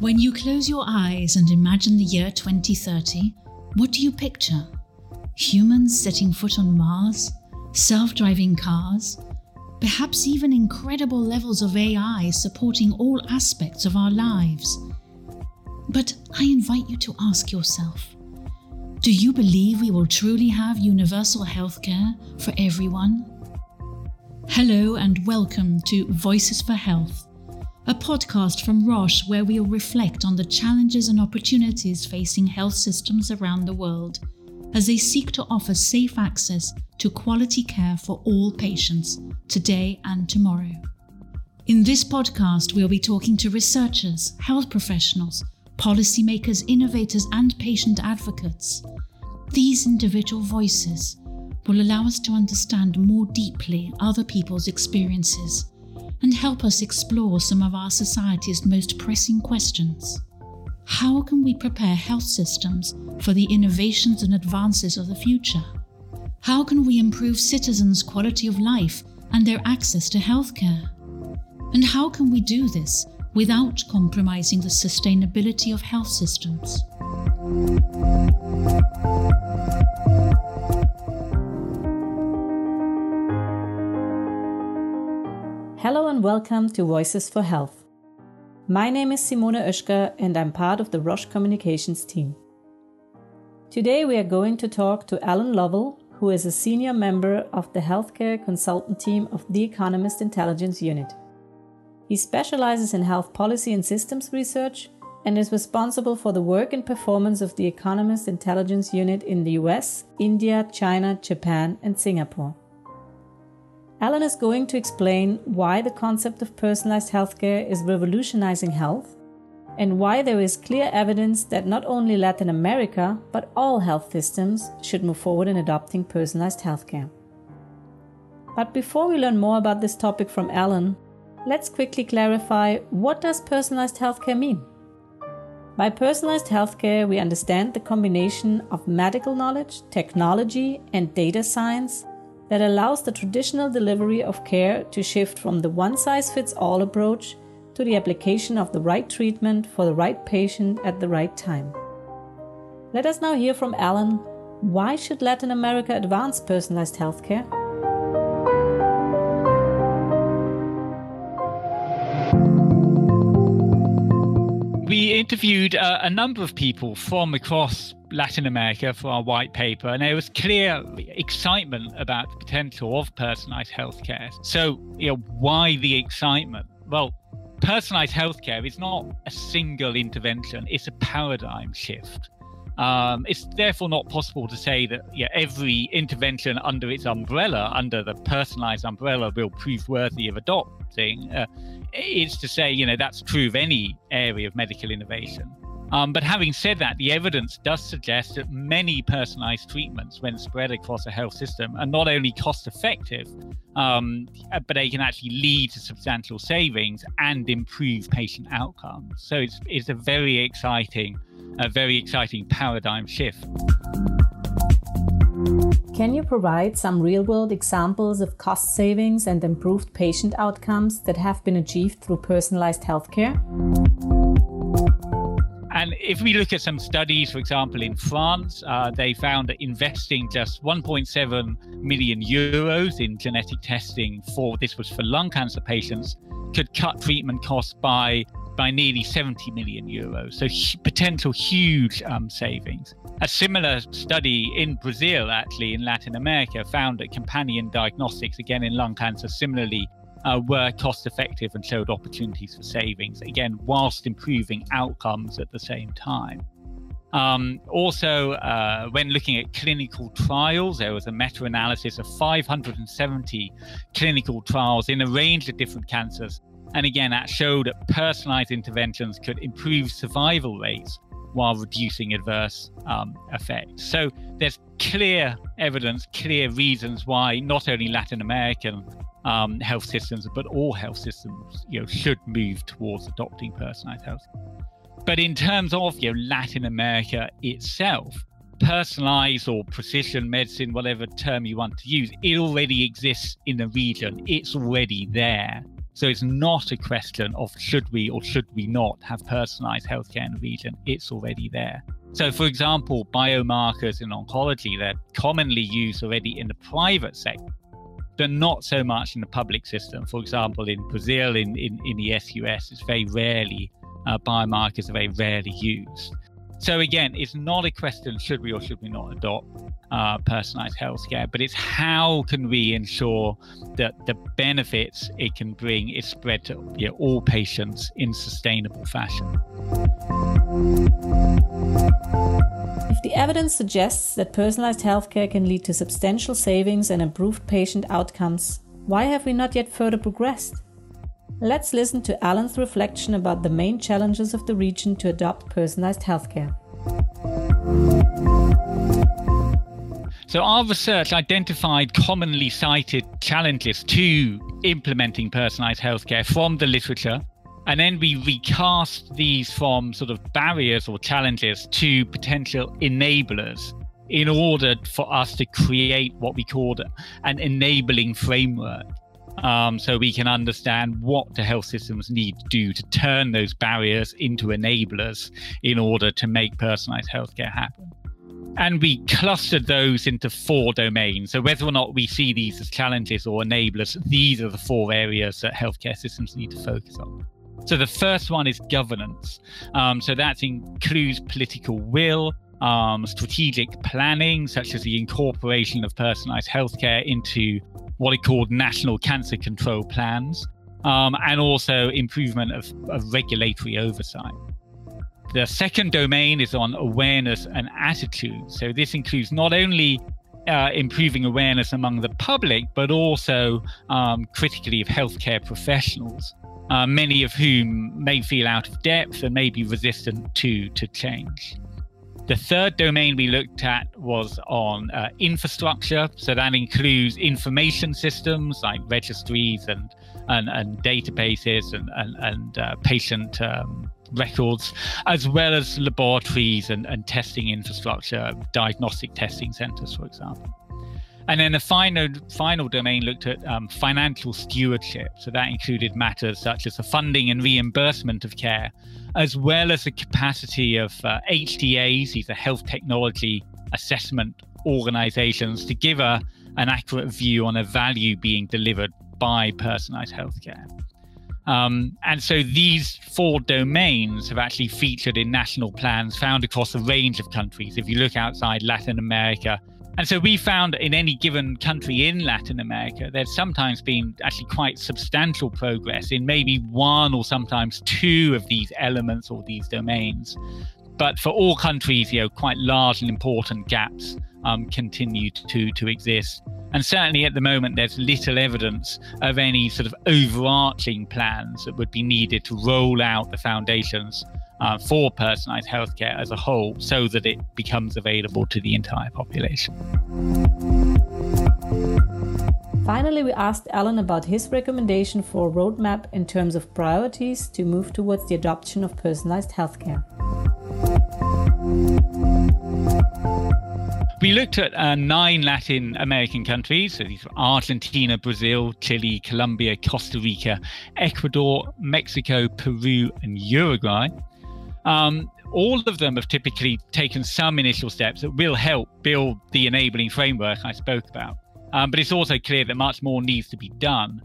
When you close your eyes and imagine the year 2030, what do you picture? Humans setting foot on Mars? Self driving cars? Perhaps even incredible levels of AI supporting all aspects of our lives. But I invite you to ask yourself do you believe we will truly have universal healthcare for everyone? Hello, and welcome to Voices for Health a podcast from Roche where we'll reflect on the challenges and opportunities facing health systems around the world as they seek to offer safe access to quality care for all patients today and tomorrow. In this podcast, we'll be talking to researchers, health professionals, policymakers, innovators, and patient advocates. These individual voices will allow us to understand more deeply other people's experiences and help us explore some of our society's most pressing questions. How can we prepare health systems for the innovations and advances of the future? How can we improve citizens' quality of life and their access to healthcare? And how can we do this without compromising the sustainability of health systems? Hello and welcome to Voices for Health. My name is Simone Oeschger and I'm part of the Roche Communications team. Today we are going to talk to Alan Lovell, who is a senior member of the healthcare consultant team of The Economist Intelligence Unit. He specializes in health policy and systems research and is responsible for the work and performance of The Economist Intelligence Unit in the US, India, China, Japan, and Singapore. Alan is going to explain why the concept of personalized healthcare is revolutionizing health and why there is clear evidence that not only Latin America, but all health systems should move forward in adopting personalized healthcare. But before we learn more about this topic from Alan, let's quickly clarify what does personalized healthcare mean? By personalized healthcare, we understand the combination of medical knowledge, technology, and data science that allows the traditional delivery of care to shift from the one size fits all approach to the application of the right treatment for the right patient at the right time. Let us now hear from Alan why should Latin America advance personalized healthcare? Interviewed uh, a number of people from across Latin America for our white paper, and there was clear excitement about the potential of personalized healthcare. So, you know, why the excitement? Well, personalized healthcare is not a single intervention, it's a paradigm shift. Um, it's therefore not possible to say that yeah, every intervention under its umbrella, under the personalized umbrella, will prove worthy of adopting. Uh, it's to say, you know, that's true of any area of medical innovation. Um, but having said that, the evidence does suggest that many personalized treatments, when spread across a health system, are not only cost effective, um, but they can actually lead to substantial savings and improve patient outcomes. So it's, it's a very exciting, a very exciting paradigm shift. Can you provide some real world examples of cost savings and improved patient outcomes that have been achieved through personalized healthcare? And if we look at some studies, for example, in France, uh, they found that investing just 1.7 million euros in genetic testing for this was for lung cancer patients could cut treatment costs by by nearly 70 million euros. So potential huge um, savings. A similar study in Brazil, actually in Latin America, found that companion diagnostics, again in lung cancer, similarly uh, were cost effective and showed opportunities for savings, again, whilst improving outcomes at the same time. Um, also, uh, when looking at clinical trials, there was a meta analysis of 570 clinical trials in a range of different cancers. And again, that showed that personalized interventions could improve survival rates while reducing adverse um, effects. So there's clear evidence, clear reasons why not only Latin American um, health systems, but all health systems, you know, should move towards adopting personalized health. But in terms of you know Latin America itself, personalized or precision medicine, whatever term you want to use, it already exists in the region. It's already there. So it's not a question of should we or should we not have personalized healthcare in the region. It's already there. So, for example, biomarkers in oncology, they're commonly used already in the private sector, but not so much in the public system. For example, in Brazil, in, in, in the SUS, it's very rarely, uh, biomarkers are very rarely used. So again, it's not a question should we or should we not adopt uh, personalized healthcare, but it's how can we ensure that the benefits it can bring is spread to you know, all patients in sustainable fashion. If the evidence suggests that personalized healthcare can lead to substantial savings and improved patient outcomes, why have we not yet further progressed? Let's listen to Alan's reflection about the main challenges of the region to adopt personalized healthcare. So, our research identified commonly cited challenges to implementing personalized healthcare from the literature. And then we recast these from sort of barriers or challenges to potential enablers in order for us to create what we called an enabling framework um, so we can understand what the health systems need to do to turn those barriers into enablers in order to make personalized healthcare happen. And we clustered those into four domains. So, whether or not we see these as challenges or enablers, these are the four areas that healthcare systems need to focus on. So, the first one is governance. Um, so, that includes political will, um, strategic planning, such as the incorporation of personalized healthcare into what are called national cancer control plans, um, and also improvement of, of regulatory oversight. The second domain is on awareness and attitude. So this includes not only uh, improving awareness among the public, but also um, critically of healthcare professionals, uh, many of whom may feel out of depth and may be resistant to, to change. The third domain we looked at was on uh, infrastructure. So that includes information systems like registries and, and, and databases and, and, and uh, patient um, records, as well as laboratories and, and testing infrastructure, diagnostic testing centers, for example. And then the final final domain looked at um, financial stewardship. So that included matters such as the funding and reimbursement of care, as well as the capacity of uh, HTAs, these are health technology assessment organizations, to give a, an accurate view on a value being delivered by personalized healthcare. Um, and so these four domains have actually featured in national plans found across a range of countries. If you look outside Latin America, and so we found in any given country in Latin America, there's sometimes been actually quite substantial progress in maybe one or sometimes two of these elements or these domains. But for all countries, you know, quite large and important gaps um, continue to, to exist. And certainly at the moment, there's little evidence of any sort of overarching plans that would be needed to roll out the foundations uh, for personalized healthcare as a whole so that it becomes available to the entire population. Finally, we asked Alan about his recommendation for a roadmap in terms of priorities to move towards the adoption of personalized healthcare. We looked at uh, nine Latin American countries. So these were Argentina, Brazil, Chile, Colombia, Costa Rica, Ecuador, Mexico, Peru, and Uruguay. Um, all of them have typically taken some initial steps that will help build the enabling framework I spoke about. Um, but it's also clear that much more needs to be done.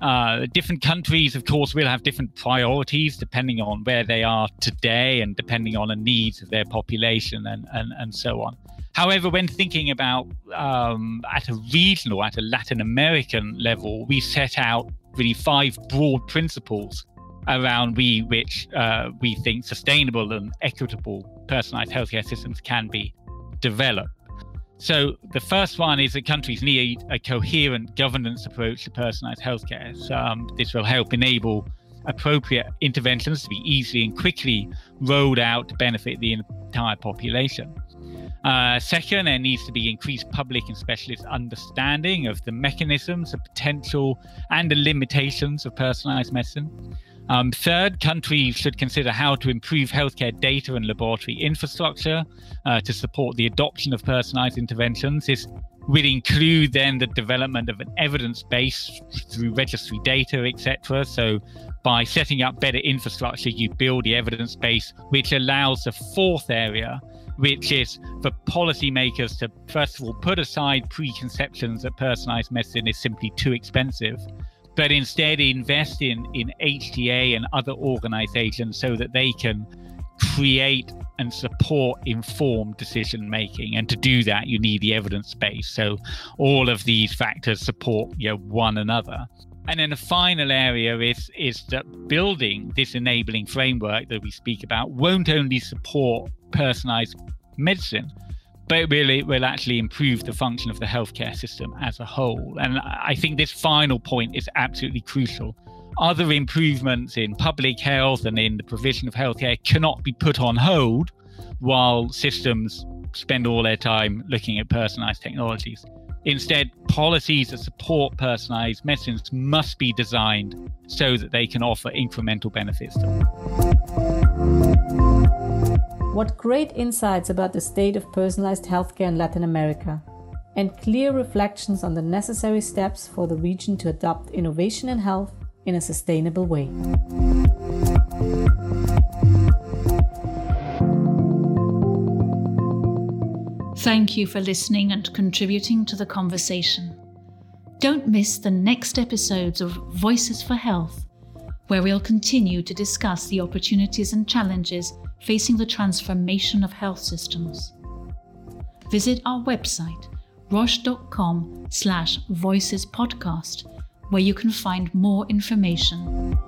Uh, different countries, of course, will have different priorities depending on where they are today and depending on the needs of their population and, and, and so on. However, when thinking about um, at a regional, at a Latin American level, we set out really five broad principles around we which uh, we think sustainable and equitable personalized healthcare systems can be developed. So the first one is that countries need a coherent governance approach to personalized healthcare. So, um, this will help enable appropriate interventions to be easily and quickly rolled out to benefit the entire population. Uh, second, there needs to be increased public and specialist understanding of the mechanisms, the potential, and the limitations of personalized medicine. Um, third, countries should consider how to improve healthcare data and laboratory infrastructure uh, to support the adoption of personalized interventions. This would include then the development of an evidence base through registry data, etc. So, by setting up better infrastructure, you build the evidence base, which allows the fourth area, which is for policymakers to first of all put aside preconceptions that personalized medicine is simply too expensive but instead invest in in HTA and other organizations so that they can create and support informed decision making. And to do that you need the evidence base. So all of these factors support you know, one another. And then the final area is is that building this enabling framework that we speak about won't only support personalized medicine but really will actually improve the function of the healthcare system as a whole. And I think this final point is absolutely crucial. Other improvements in public health and in the provision of healthcare cannot be put on hold while systems spend all their time looking at personalized technologies. Instead, policies that support personalized medicines must be designed so that they can offer incremental benefits to what great insights about the state of personalized healthcare in Latin America, and clear reflections on the necessary steps for the region to adopt innovation in health in a sustainable way. Thank you for listening and contributing to the conversation. Don't miss the next episodes of Voices for Health, where we'll continue to discuss the opportunities and challenges facing the transformation of health systems. Visit our website, roche.com slash voices podcast, where you can find more information.